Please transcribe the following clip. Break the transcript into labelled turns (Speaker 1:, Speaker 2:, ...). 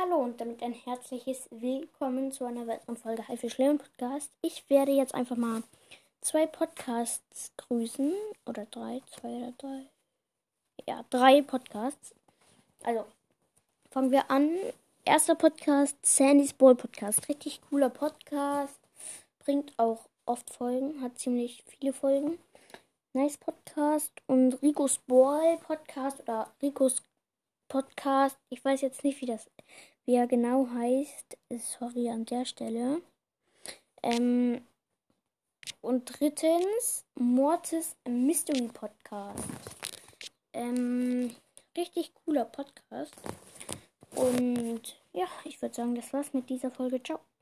Speaker 1: Hallo und damit ein herzliches Willkommen zu einer weiteren Folge Haifisch Leon Podcast. Ich werde jetzt einfach mal zwei Podcasts grüßen. Oder drei, zwei oder drei. Ja, drei Podcasts. Also, fangen wir an. Erster Podcast, Sandy's Ball Podcast. Richtig cooler Podcast. Bringt auch oft Folgen, hat ziemlich viele Folgen. Nice Podcast. Und Ricos Ball Podcast oder Ricos Podcast. Ich weiß jetzt nicht, wie das, wie er genau heißt. Sorry an der Stelle. Ähm, und drittens Mortis Mystery Podcast. Ähm, richtig cooler Podcast. Und ja, ich würde sagen, das war's mit dieser Folge. Ciao.